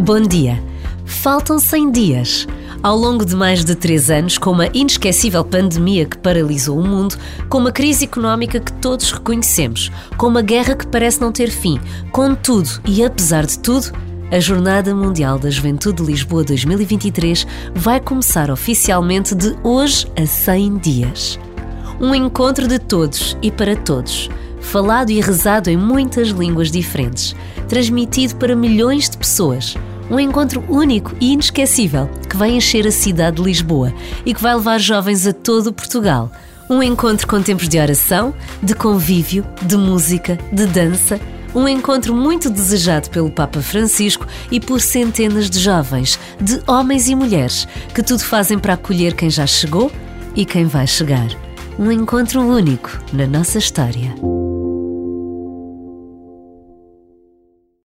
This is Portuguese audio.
Bom dia. Faltam 100 dias. Ao longo de mais de três anos, com uma inesquecível pandemia que paralisou o mundo, com uma crise económica que todos reconhecemos, com uma guerra que parece não ter fim, contudo e apesar de tudo, a Jornada Mundial da Juventude de Lisboa 2023 vai começar oficialmente de hoje a 100 dias. Um encontro de todos e para todos, falado e rezado em muitas línguas diferentes, transmitido para milhões de pessoas um encontro único e inesquecível que vai encher a cidade de Lisboa e que vai levar jovens a todo Portugal. Um encontro com tempos de oração, de convívio, de música, de dança. Um encontro muito desejado pelo Papa Francisco e por centenas de jovens, de homens e mulheres, que tudo fazem para acolher quem já chegou e quem vai chegar. Um encontro único na nossa história.